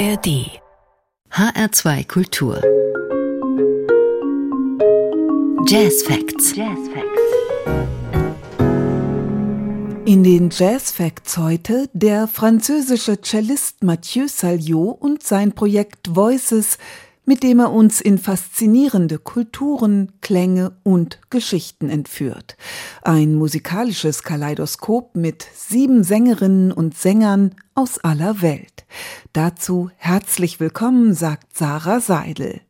ARD HR2 Kultur Jazz Facts. Jazz Facts. In den Jazz Facts heute der französische Cellist Mathieu Saliot und sein Projekt Voices, mit dem er uns in faszinierende Kulturen, Klänge und Geschichten entführt. Ein musikalisches Kaleidoskop mit sieben Sängerinnen und Sängern aus aller Welt. Dazu herzlich willkommen, sagt Sarah Seidel.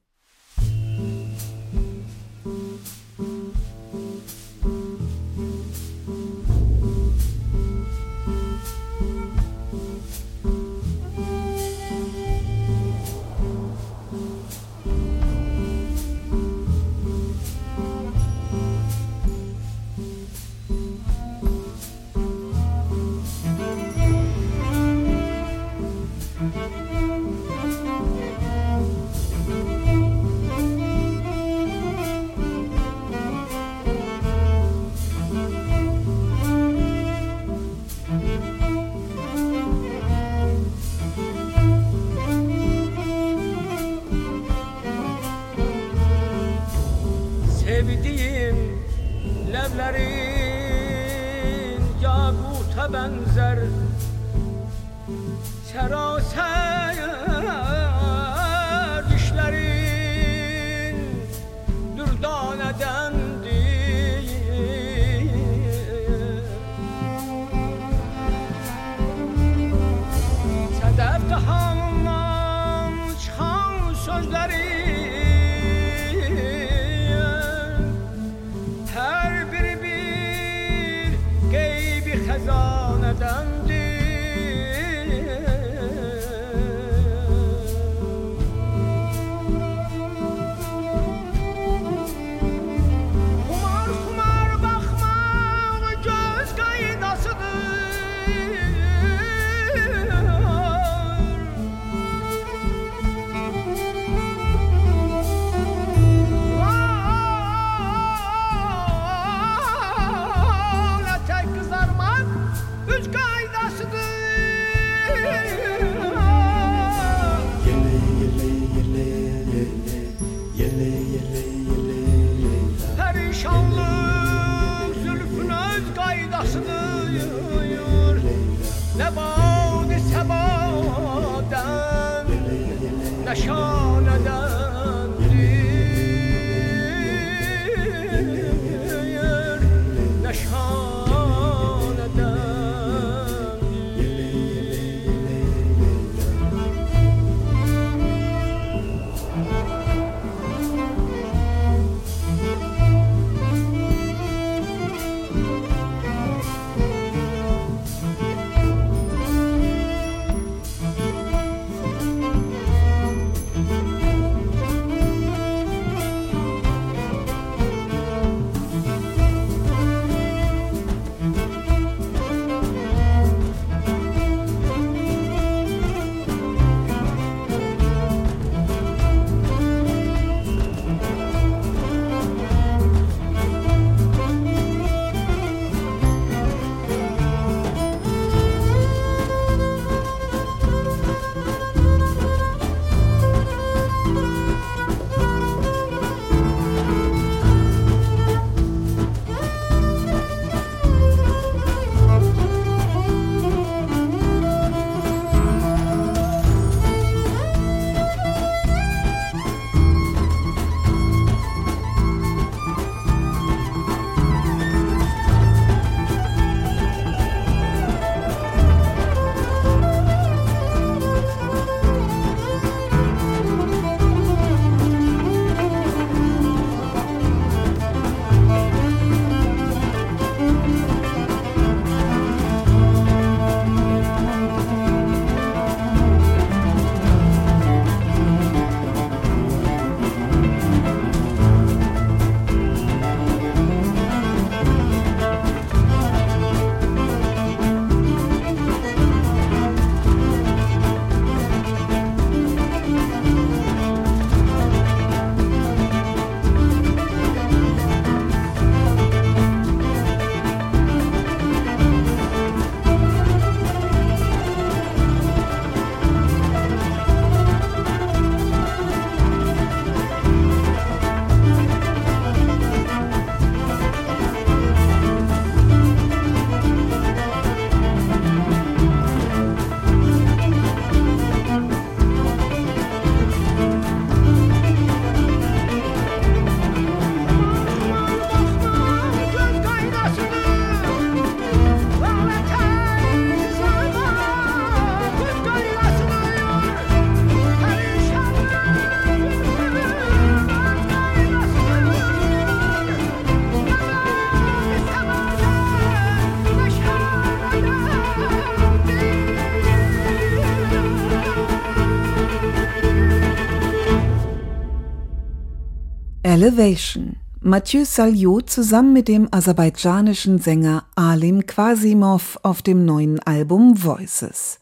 Elevation. Mathieu Saliot zusammen mit dem aserbaidschanischen Sänger Alim Quasimov auf dem neuen Album Voices.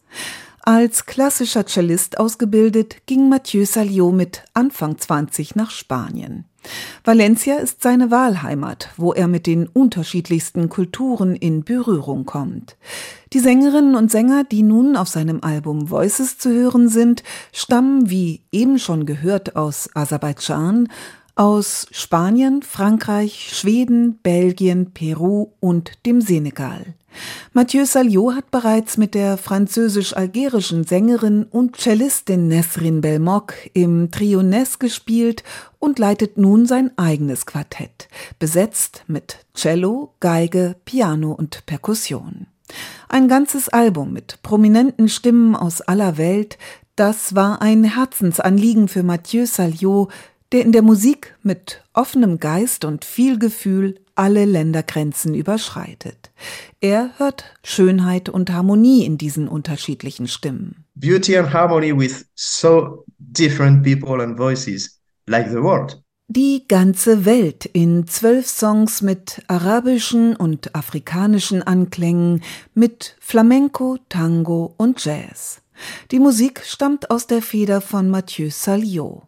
Als klassischer Cellist ausgebildet, ging Mathieu Saliot mit Anfang 20 nach Spanien. Valencia ist seine Wahlheimat, wo er mit den unterschiedlichsten Kulturen in Berührung kommt. Die Sängerinnen und Sänger, die nun auf seinem Album Voices zu hören sind, stammen, wie eben schon gehört, aus Aserbaidschan, aus Spanien, Frankreich, Schweden, Belgien, Peru und dem Senegal. Mathieu Saliot hat bereits mit der französisch-algerischen Sängerin und Cellistin Nesrin Belmoc im Trio Ness gespielt und leitet nun sein eigenes Quartett, besetzt mit Cello, Geige, Piano und Perkussion. Ein ganzes Album mit prominenten Stimmen aus aller Welt, das war ein Herzensanliegen für Mathieu Saliot, der in der Musik mit offenem Geist und viel Gefühl alle Ländergrenzen überschreitet. Er hört Schönheit und Harmonie in diesen unterschiedlichen Stimmen. Beauty and harmony with so different people and voices, like the world. Die ganze Welt in zwölf Songs mit arabischen und afrikanischen Anklängen, mit Flamenco, Tango und Jazz. Die Musik stammt aus der Feder von Mathieu Saliot.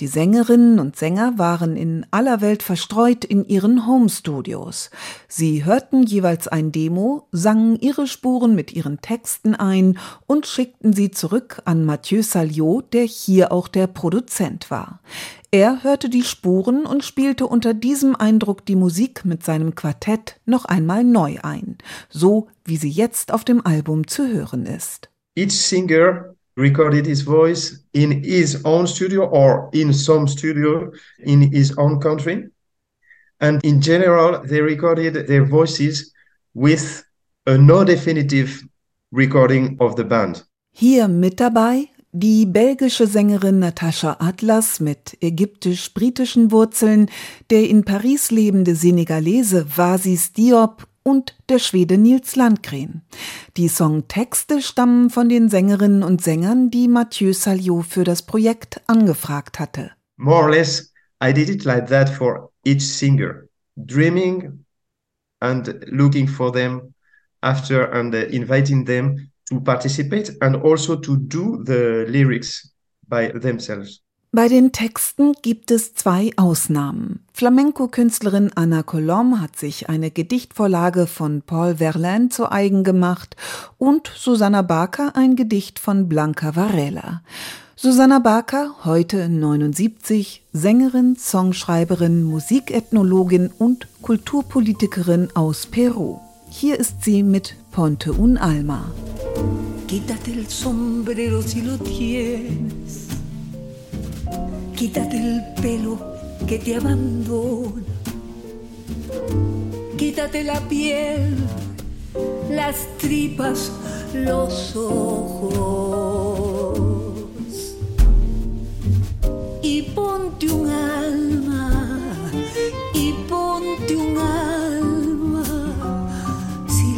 Die Sängerinnen und Sänger waren in aller Welt verstreut in ihren Home-Studios. Sie hörten jeweils ein Demo, sangen ihre Spuren mit ihren Texten ein und schickten sie zurück an Mathieu Saliot, der hier auch der Produzent war. Er hörte die Spuren und spielte unter diesem Eindruck die Musik mit seinem Quartett noch einmal neu ein, so wie sie jetzt auf dem Album zu hören ist. Each singer recorded his voice in his own studio or in some studio in his own country. And in general, they recorded their voices with a no definitive recording of the band. Hier mit dabei die belgische Sängerin Natascha Atlas mit ägyptisch-britischen Wurzeln, der in Paris lebende Senegalese Vasis Diop und der Schwede Nils Landgren. Die Songtexte stammen von den Sängerinnen und Sängern, die Mathieu Saliot für das Projekt angefragt hatte. More or less, I did it like that for each singer, dreaming and looking for them after and inviting them to participate and also to do the lyrics by themselves. Bei den Texten gibt es zwei Ausnahmen. Flamenco-Künstlerin Anna Colom hat sich eine Gedichtvorlage von Paul Verlaine zu eigen gemacht und Susanna Barker ein Gedicht von Blanca Varela. Susanna Barker, heute 79, Sängerin, Songschreiberin, Musikethnologin und Kulturpolitikerin aus Peru. Hier ist sie mit Ponte un Alma. Quítate el sombrero si lo tienes. Quítate el pelo que te abandona. Quítate la piel, las tripas, los ojos. Y ponte un alma, y ponte un alma, si.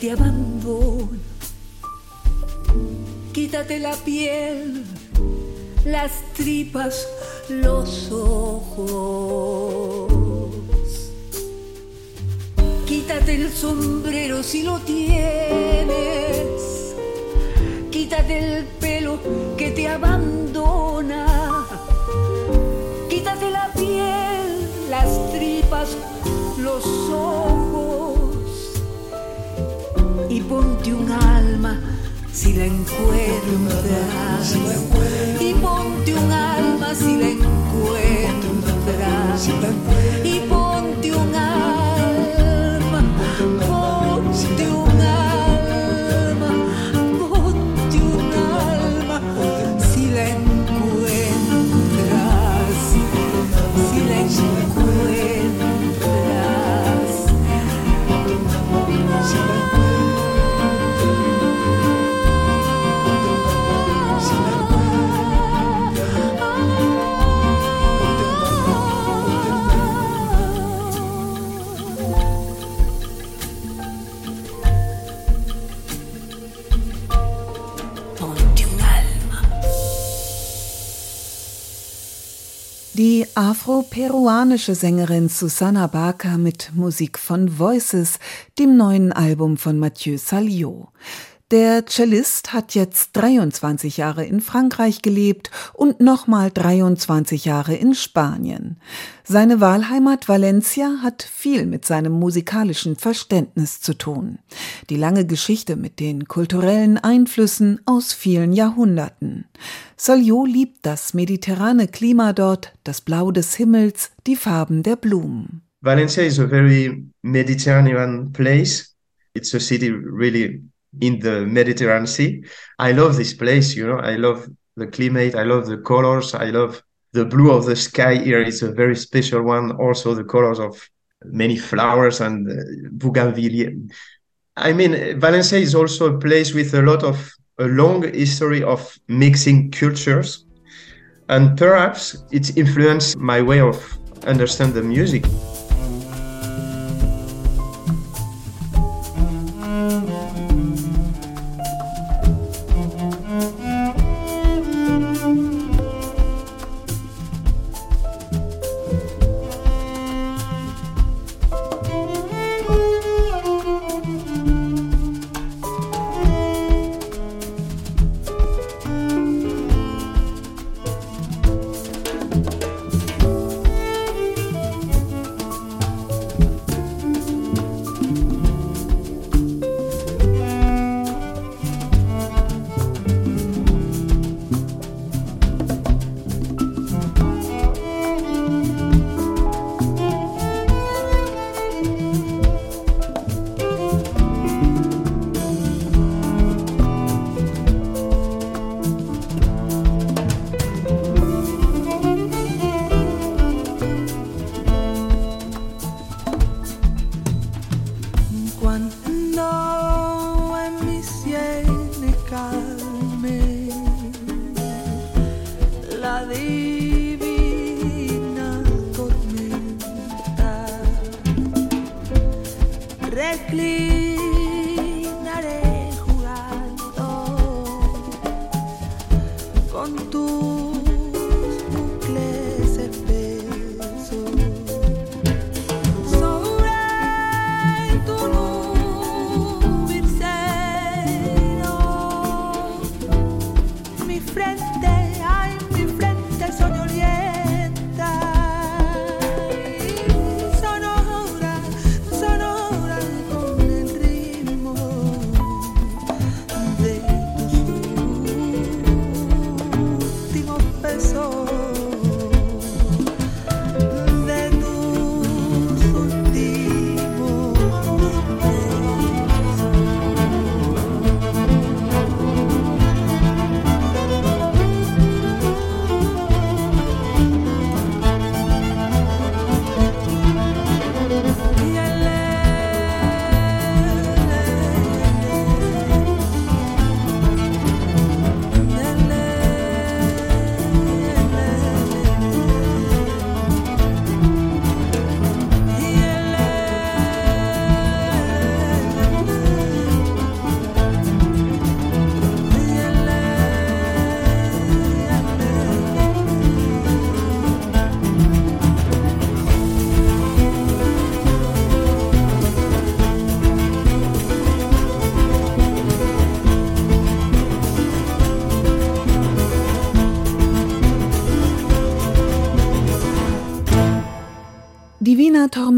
Te abandona. Quítate la piel, las tripas, los ojos. Quítate el sombrero si lo tienes. Ponte un alma si la encuentras. Y ponte un alma si la encuentras. Die afro-peruanische Sängerin Susana Barker mit Musik von Voices, dem neuen Album von Mathieu Salio. Der Cellist hat jetzt 23 Jahre in Frankreich gelebt und nochmal 23 Jahre in Spanien. Seine Wahlheimat Valencia hat viel mit seinem musikalischen Verständnis zu tun. Die lange Geschichte mit den kulturellen Einflüssen aus vielen Jahrhunderten. Salio liebt das mediterrane Klima dort, das Blau des Himmels, die Farben der Blumen. Valencia is a very Mediterranean place. It's a city really in the Mediterranean Sea. I love this place, you know. I love the climate, I love the colors, I love the blue of the sky here. It's a very special one. Also, the colors of many flowers and uh, bougainvillea. I mean, Valencia is also a place with a lot of a long history of mixing cultures, and perhaps it's influenced my way of understand the music.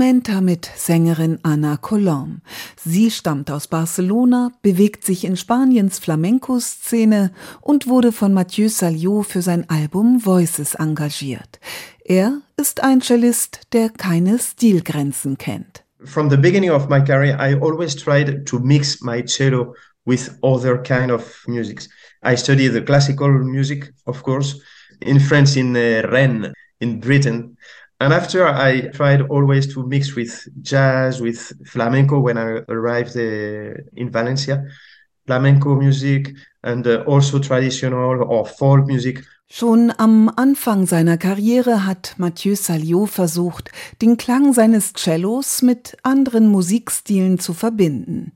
Tormenta mit Sängerin Ana Colom. Sie stammt aus Barcelona, bewegt sich in Spaniens Flamenco-Szene und wurde von Mathieu Saliot für sein Album Voices engagiert. Er ist ein Cellist, der keine Stilgrenzen kennt. From the beginning of my career, I always tried to mix my cello with other kind of music. I studied the classical music, of course, in France, in uh, Rennes, in Britain. And after I tried always to mix with jazz, with flamenco when I arrived uh, in Valencia, flamenco music and uh, also traditional or folk music Schon am Anfang seiner Karriere hat Mathieu Saliot versucht, den Klang seines Cellos mit anderen Musikstilen zu verbinden.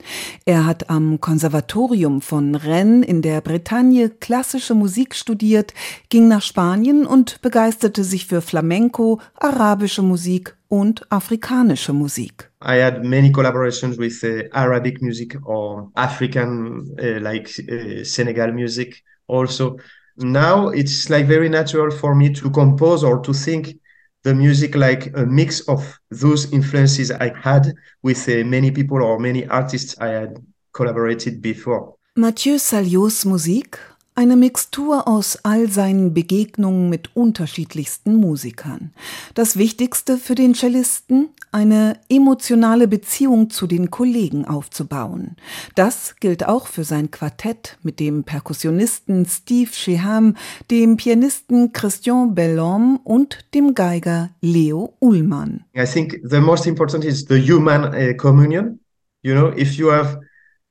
Er hat am Konservatorium von Rennes in der Bretagne klassische Musik studiert, ging nach Spanien und begeisterte sich für Flamenco, arabische Musik und afrikanische Musik. I had many collaborations with uh, Arabic music or African uh, like uh, Senegal music also. Now it's like very natural for me to compose or to think the music like a mix of those influences I had with uh, many people or many artists I had collaborated before. Mathieu Saliots Musik Eine Mixtur aus all seinen Begegnungen mit unterschiedlichsten Musikern. Das Wichtigste für den Cellisten, eine emotionale Beziehung zu den Kollegen aufzubauen. Das gilt auch für sein Quartett mit dem Perkussionisten Steve Sheham, dem Pianisten Christian Bellhomme und dem Geiger Leo Ullmann. I think the most important is the human uh, communion. You know, if you have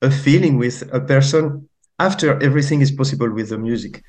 a feeling with a person after everything is possible with the music.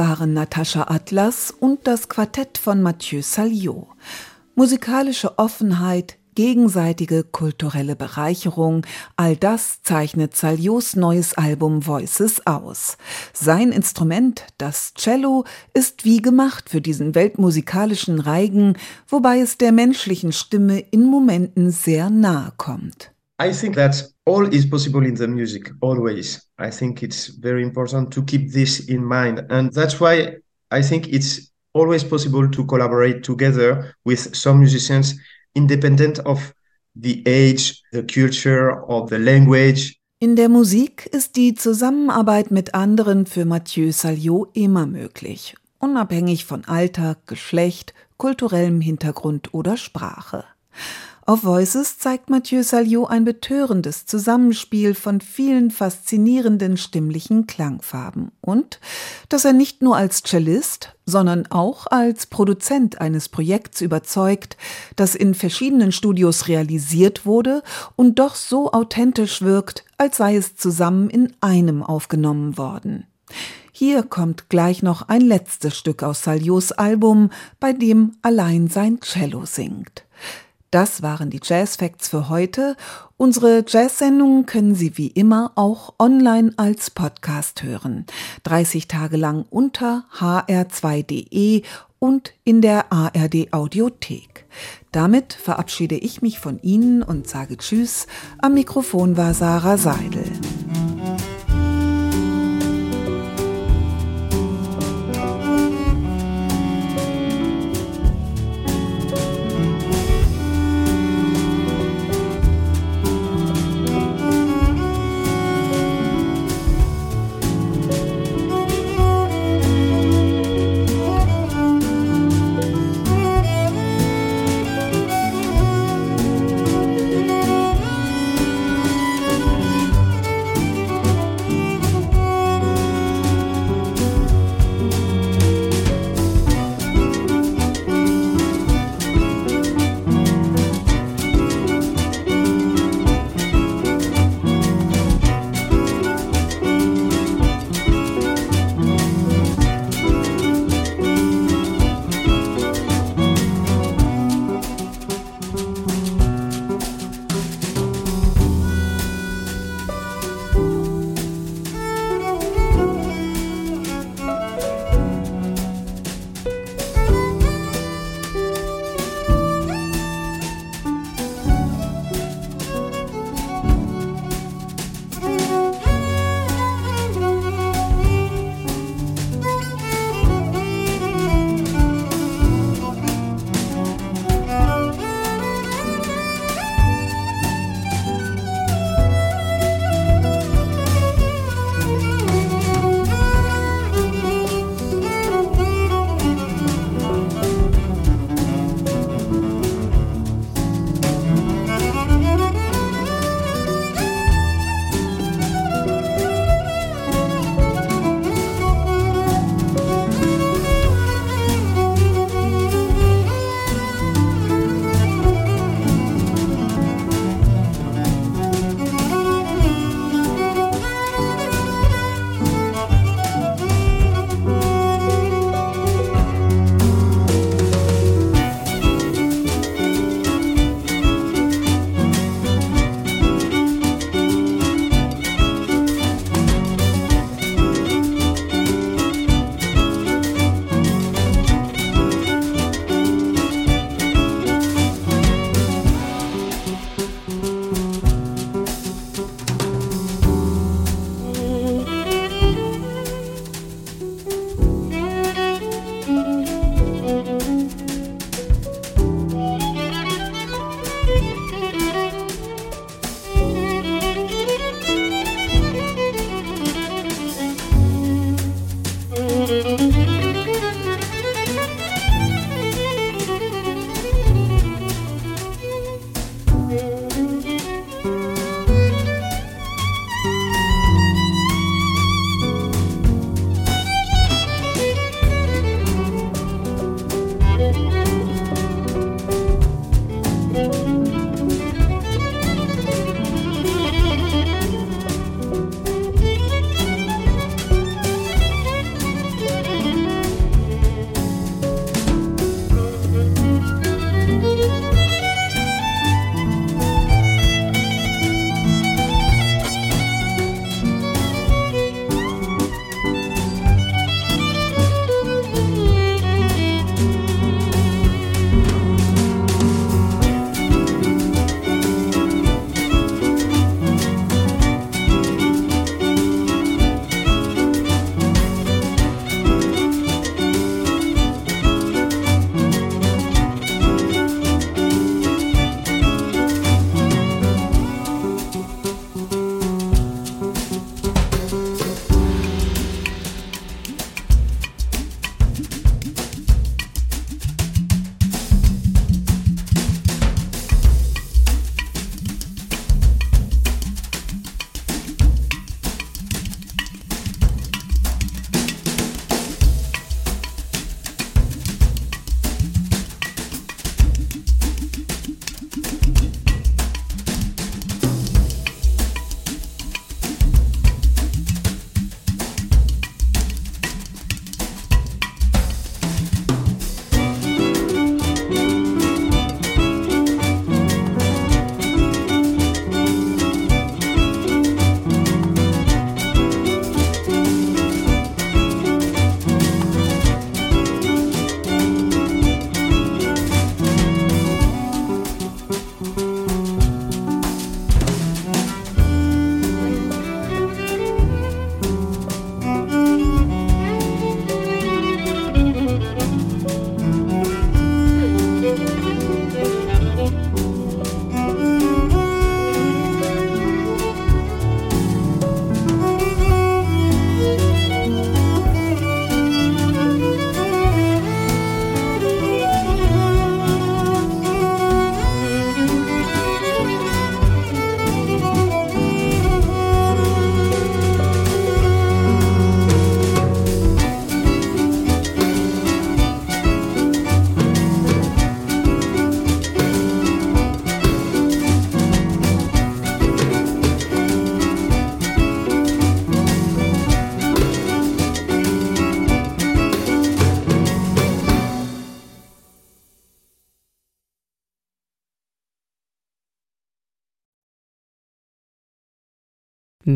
Waren Natascha Atlas und das Quartett von Mathieu Saliot. Musikalische Offenheit, gegenseitige kulturelle Bereicherung, all das zeichnet Saliots neues Album Voices aus. Sein Instrument, das Cello, ist wie gemacht für diesen weltmusikalischen Reigen, wobei es der menschlichen Stimme in Momenten sehr nahe kommt. I think that all is possible in the music, always. I think it's very important to keep this in mind. And that's why I think it's always possible to collaborate together with some musicians, independent of the age, the culture, or the language. In der Musik ist die Zusammenarbeit mit anderen für Mathieu Saliot immer möglich, unabhängig von Alter, Geschlecht, kulturellem Hintergrund oder Sprache. Auf Voices zeigt Mathieu Saliot ein betörendes Zusammenspiel von vielen faszinierenden stimmlichen Klangfarben und dass er nicht nur als Cellist, sondern auch als Produzent eines Projekts überzeugt, das in verschiedenen Studios realisiert wurde und doch so authentisch wirkt, als sei es zusammen in einem aufgenommen worden. Hier kommt gleich noch ein letztes Stück aus Saliots Album, bei dem allein sein Cello singt. Das waren die Jazz Facts für heute. Unsere Jazz-Sendungen können Sie wie immer auch online als Podcast hören. 30 Tage lang unter hr2.de und in der ARD Audiothek. Damit verabschiede ich mich von Ihnen und sage Tschüss. Am Mikrofon war Sarah Seidel.